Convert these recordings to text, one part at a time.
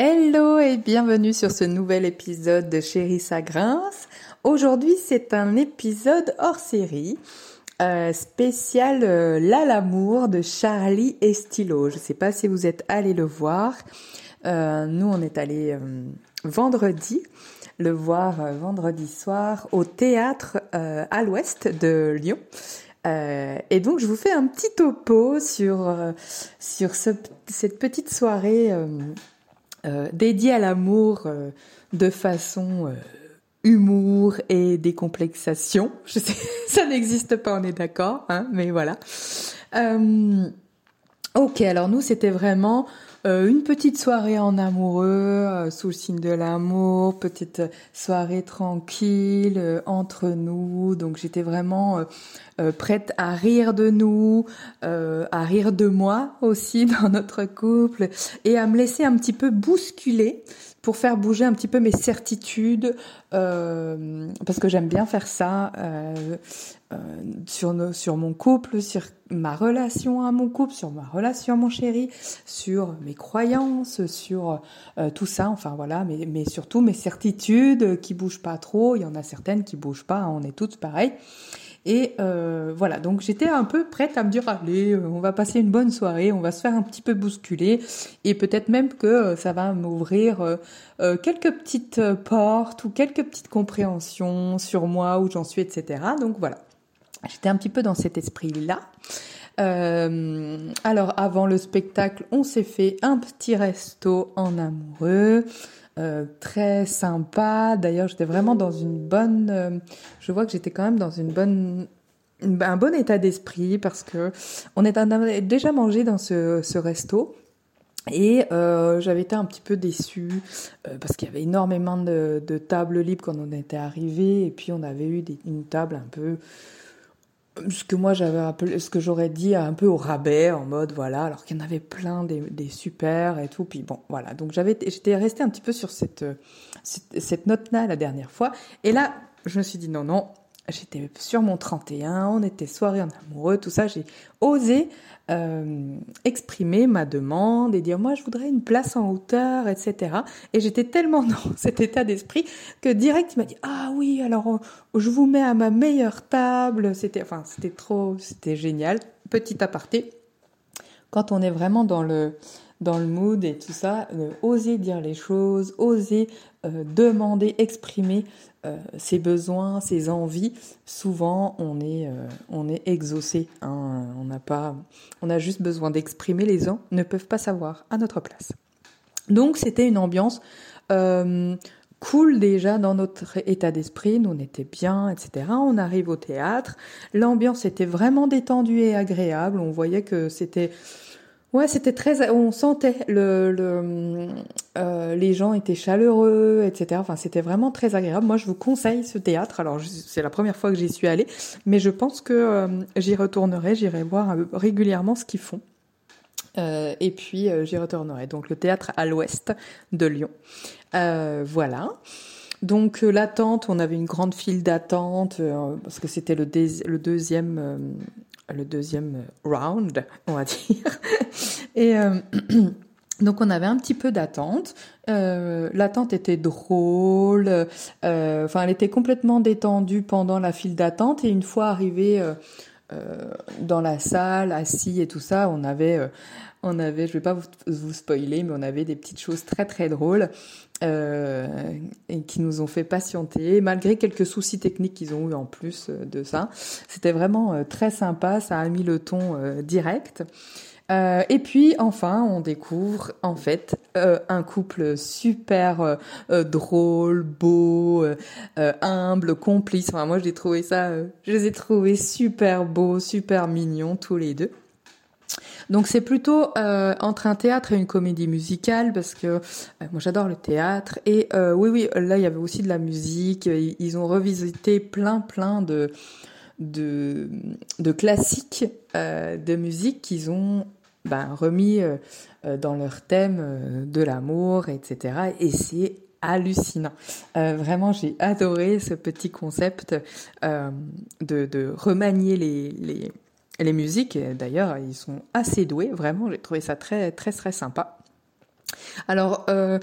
Hello et bienvenue sur ce nouvel épisode de Chérie Sagrince. Aujourd'hui c'est un épisode hors série. Euh, spécial euh, l'amour de Charlie Estilo. Je ne sais pas si vous êtes allés le voir. Euh, nous on est allé vendredi le voir vendredi soir au théâtre à l'ouest de Lyon. et donc je vous fais un petit topo sur sur cette petite soirée euh, dédié à l'amour euh, de façon euh, humour et décomplexation. Je sais, ça n'existe pas, on est d'accord, hein, mais voilà. ok, alors nous, c'était vraiment euh, une petite soirée en amoureux, euh, sous le signe de l'amour, petite soirée tranquille euh, entre nous. Donc j'étais vraiment prête à rire de nous, à rire de moi aussi dans notre couple et à me laisser un petit peu bousculer pour faire bouger un petit peu mes certitudes, euh, parce que j'aime bien faire ça euh, euh, sur, nos, sur mon couple, sur ma relation à mon couple, sur ma relation à mon chéri, sur mes croyances, sur tout ça, enfin voilà, mais, mais surtout mes certitudes qui bougent pas trop, il y en a certaines qui bougent pas, on est toutes pareilles. Et euh, voilà, donc j'étais un peu prête à me dire allez, euh, on va passer une bonne soirée, on va se faire un petit peu bousculer, et peut-être même que euh, ça va m'ouvrir quelques petites portes ou quelques petites compréhensions sur moi, où j'en suis, etc. Donc voilà, j'étais un petit peu dans cet esprit-là. Alors avant le spectacle, on s'est fait un petit resto en amoureux. Euh, très sympa. D'ailleurs, j'étais vraiment dans une bonne. Euh, je vois que j'étais quand même dans une bonne, un bon état d'esprit parce que on était déjà mangé dans ce, resto. Et euh, j'avais été un petit peu déçue parce qu'il y avait énormément de, tables libres quand on était arrivé et puis on avait eu une table un peu ce que moi j'avais ce que j'aurais dit un peu au rabais, en mode voilà, alors qu'il y en avait plein des, super et tout. Puis bon, voilà. Donc j'avais, j'étais restée un petit peu sur cette, cette, cette note-là la dernière fois. Et là, je me suis dit non, non, j'étais sur mon 31, on était soirée en amoureux, tout ça. J'ai osé euh, exprimer ma demande et dire moi je voudrais une place en hauteur, etc. Et j'étais tellement dans cet état d'esprit que direct il m'a dit ah oui alors je vous mets à ma meilleure table. C'était enfin c'était trop c'était génial. Petit aparté. Quand on est vraiment dans le dans le mood et tout ça, euh, oser dire les choses, oser euh, demander, exprimer euh, ses besoins, ses envies. Souvent, on est, on est exaucé. Hein. on n'a pas, on a juste besoin d'exprimer. Les gens ne peuvent pas savoir à notre place. Donc, c'était une ambiance cool déjà dans notre état d'esprit, nous on était bien, etc. On arrive au théâtre, l'ambiance était vraiment détendue et agréable, on voyait que c'était Ouais, c'était très. On sentait le, euh, les gens étaient chaleureux, etc. Enfin, c'était vraiment très agréable. Moi, je vous conseille ce théâtre. Alors, c'est la première fois que j'y suis allée, mais je pense que euh, j'y retournerai. J'irai voir euh, régulièrement ce qu'ils font. Et puis, j'y retournerai. Donc, le théâtre à l'ouest de Lyon. voilà. Donc l'attente, on avait une grande file d'attente parce que c'était le, deuxième le deuxième round, on va dire. Et euh, donc on avait un petit peu d'attente. Euh, l'attente était drôle. Euh, enfin, elle était complètement détendue pendant la file d'attente. Et une fois arrivé dans la salle, assis et tout ça, on avait on avait, je vais pas vous, spoiler, mais on avait des petites choses très très drôles euh, et qui nous ont fait patienter, malgré quelques soucis techniques qu'ils ont eu en plus euh, de ça. C'était vraiment euh, très sympa, ça a mis le ton euh, direct. Euh, et puis enfin, on découvre en fait euh, un couple super drôle, beau, humble, complice. Enfin, moi, j'ai trouvé ça, je les ai trouvés super beaux, super mignons tous les deux. Donc c'est plutôt euh, entre un théâtre et une comédie musicale parce que euh, moi j'adore le théâtre et euh, oui oui là il y avait aussi de la musique. Ils ont revisité plein plein de de, de classiques de musique qu'ils ont ben, remis dans leur thème de l'amour etc. Et c'est hallucinant. vraiment, j'ai adoré ce petit concept de, remanier les, les, les musiques, d'ailleurs, ils sont assez doués, vraiment, j'ai trouvé ça très, très, très sympa. Alors, euh,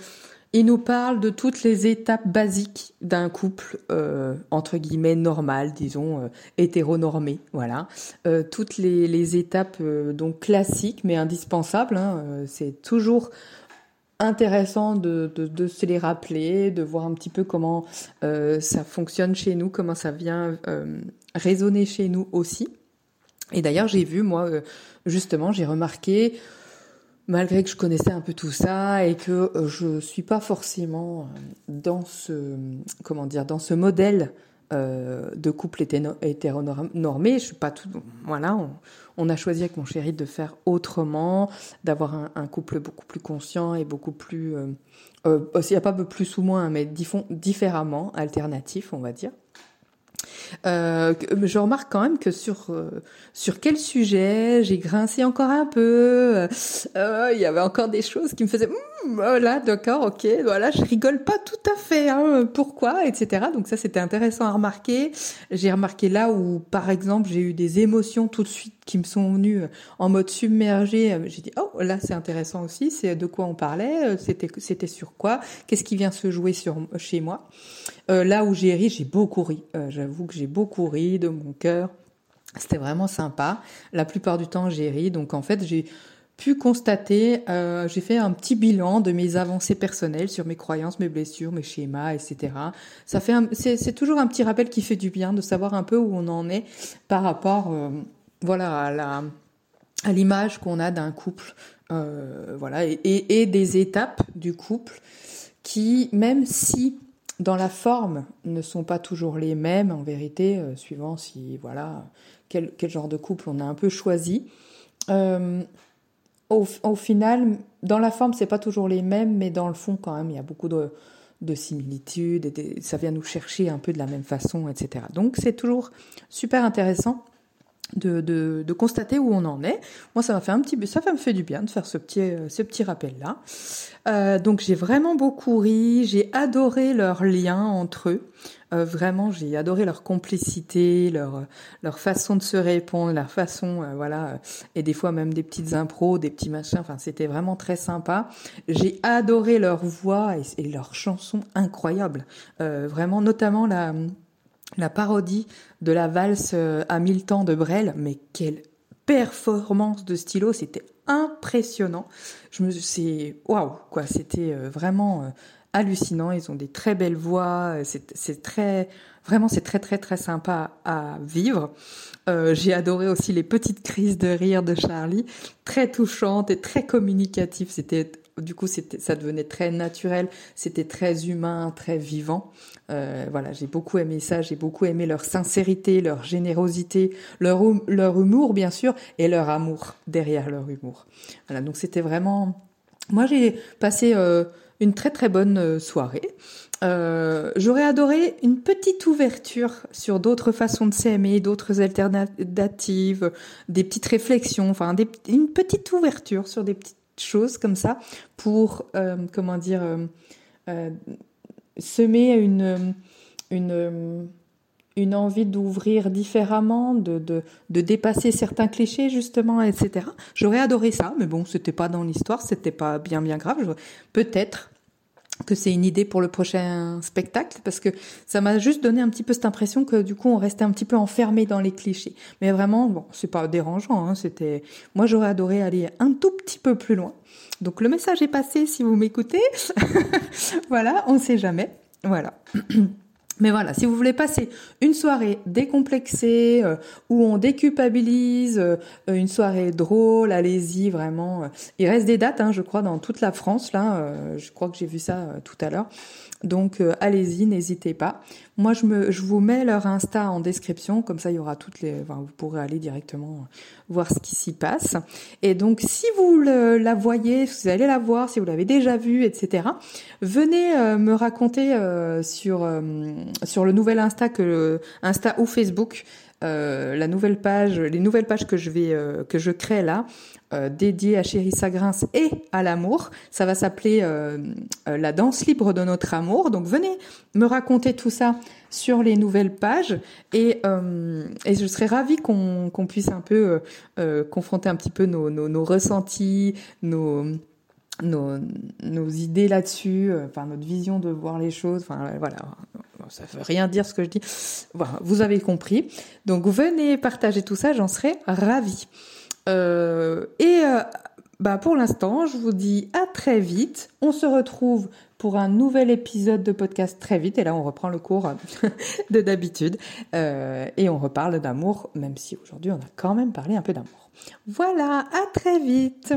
il nous parle de toutes les étapes basiques d'un couple, euh, entre guillemets, normal, disons, euh, hétéronormé, voilà. Euh, toutes les, étapes euh, donc classiques, mais indispensables. hein, c'est toujours intéressant de, se les rappeler, de voir un petit peu comment ça fonctionne chez nous, comment ça vient résonner chez nous aussi. Et d'ailleurs, j'ai vu, moi, justement, j'ai remarqué, malgré que je connaissais un peu tout ça et que euh, je suis pas forcément euh, dans ce, comment dire, dans ce modèle euh, de couple hétéronormé, je suis pas tout, voilà, on, on a choisi avec mon chéri de faire autrement, d'avoir un, couple beaucoup plus conscient et beaucoup plus, euh, euh, il n'y a pas plus ou moins, mais diffon- différemment, alternatif, on va dire. Euh, que- je remarque quand même que sur euh, sur quel sujet j'ai grincé encore un peu. euh, euh, Il y avait encore des choses qui me faisaient Hum, oh là d'accord ok voilà je rigole pas tout à fait hein, pourquoi etc. Donc ça c'était intéressant à remarquer. J'ai remarqué là où par exemple j'ai eu des émotions tout de suite qui me sont venues euh, en mode submergé. Euh, J'ai dit oh là c'est intéressant aussi c'est de quoi on parlait euh, c'était c'était sur quoi qu'est-ce qui vient se jouer sur chez moi. Euh, là où j'ai ri, j'ai beaucoup ri. Euh, J'avoue que j'ai beaucoup ri de mon cœur. C'était vraiment sympa. La plupart du temps, j'ai ri. Donc en fait, j'ai pu constater, euh, j'ai fait un petit bilan de mes avancées personnelles sur mes croyances, mes blessures, mes schémas, etc. Ça fait, c'est toujours un petit rappel qui fait du bien de savoir un peu où on en est par rapport, euh, voilà, à la l'image qu'on a d'un couple, euh, voilà, et, et, et des étapes du couple qui, même si dans la forme ne sont pas toujours les mêmes, en vérité, suivant si voilà quel, quel genre de couple on a un peu choisi. Au, final, dans la forme, c'est pas toujours les mêmes, mais dans le fond, quand même, il y a beaucoup de, de similitudes. Et ça vient nous chercher un peu de la même façon, etc. Donc, c'est toujours super intéressant de, de, de constater où on en est. Moi, ça m'a fait un petit, ça me fait du bien de faire ce petit, euh, ce petit rappel-là. Euh, donc, j'ai vraiment beaucoup ri. J'ai adoré leur lien entre eux. Euh, vraiment, j'ai adoré leur complicité, leur leur façon de se répondre, leur façon, euh, voilà, euh, et des fois même des petites impros, des petits machins. Enfin, c'était vraiment très sympa. J'ai adoré leur voix et, et leurs chansons incroyables. Euh, vraiment, notamment la la parodie de la valse euh, à mille temps de Brel, mais quelle performance de stylo, c'était impressionnant. Je me c'est waouh quoi, c'était euh, vraiment euh, hallucinant, ils ont des très belles voix, c'est très vraiment c'est très très très sympa à vivre. J'ai adoré aussi les petites crises de rire de Charlie, très touchantes et très communicatives, c'était du coup, ça devenait très naturel, c'était très humain, très vivant. Euh, voilà, j'ai beaucoup aimé ça, j'ai beaucoup aimé leur sincérité, leur générosité, leur, hum- leur humour, bien sûr, et leur amour derrière leur humour. Voilà, donc c'était vraiment. Moi, j'ai passé euh, une très très bonne euh, soirée. J'aurais adoré une petite ouverture sur d'autres façons de s'aimer, d'autres alternatives, des petites réflexions, enfin une petite ouverture sur des petites choses comme ça pour, euh, comment dire, euh, euh, semer une, une, une envie d'ouvrir différemment, de, de, dépasser certains clichés justement, etc. J'aurais adoré ça, mais bon, c'était pas dans l'histoire, c'était pas bien bien grave. Peut-être que c'est une idée pour le prochain spectacle parce que ça m'a juste donné un petit peu cette impression que du coup on restait un petit peu enfermé dans les clichés. Mais vraiment, bon, c'est pas dérangeant. Hein, c'était, moi j'aurais adoré aller un tout petit peu plus loin. Donc le message est passé si vous m'écoutez. voilà, on sait jamais. Voilà. Mais voilà, si vous voulez passer une soirée décomplexée, euh, où on déculpabilise, euh, une soirée drôle, allez-y, vraiment. euh. Il reste des dates, hein, je crois, dans toute la France, là. je crois que j'ai vu ça tout à l'heure. Donc, allez-y, n'hésitez pas. Moi, je, me, vous mets leur Insta en description, comme ça, il y aura toutes les... Vous pourrez aller directement voir ce qui s'y passe. Et donc, si vous la voyez, si vous allez la voir, si vous l'avez déjà vue, etc., venez me raconter sur sur le nouvel Insta que Insta ou Facebook, euh, la nouvelle page, les nouvelles pages que je vais euh, que je crée là, euh, dédiées à Chérissa Grince et à l'amour. Ça va s'appeler la danse libre de notre amour. Donc venez me raconter tout ça sur les nouvelles pages et, et je serais ravie qu'on puisse un peu confronter un petit peu nos, nos, nos ressentis, nos nos, nos idées là-dessus, enfin notre vision de voir les choses, enfin voilà, ça veut rien dire ce que je dis. Voilà, vous avez compris. Donc venez partager tout ça, j'en serai ravie. Euh, et euh, bah pour l'instant, je vous dis à très vite. On se retrouve pour un nouvel épisode de podcast très vite. Et là, on reprend le cours de d'habitude. Euh, et on reparle d'amour, même si aujourd'hui, on a quand même parlé un peu d'amour. Voilà, à très vite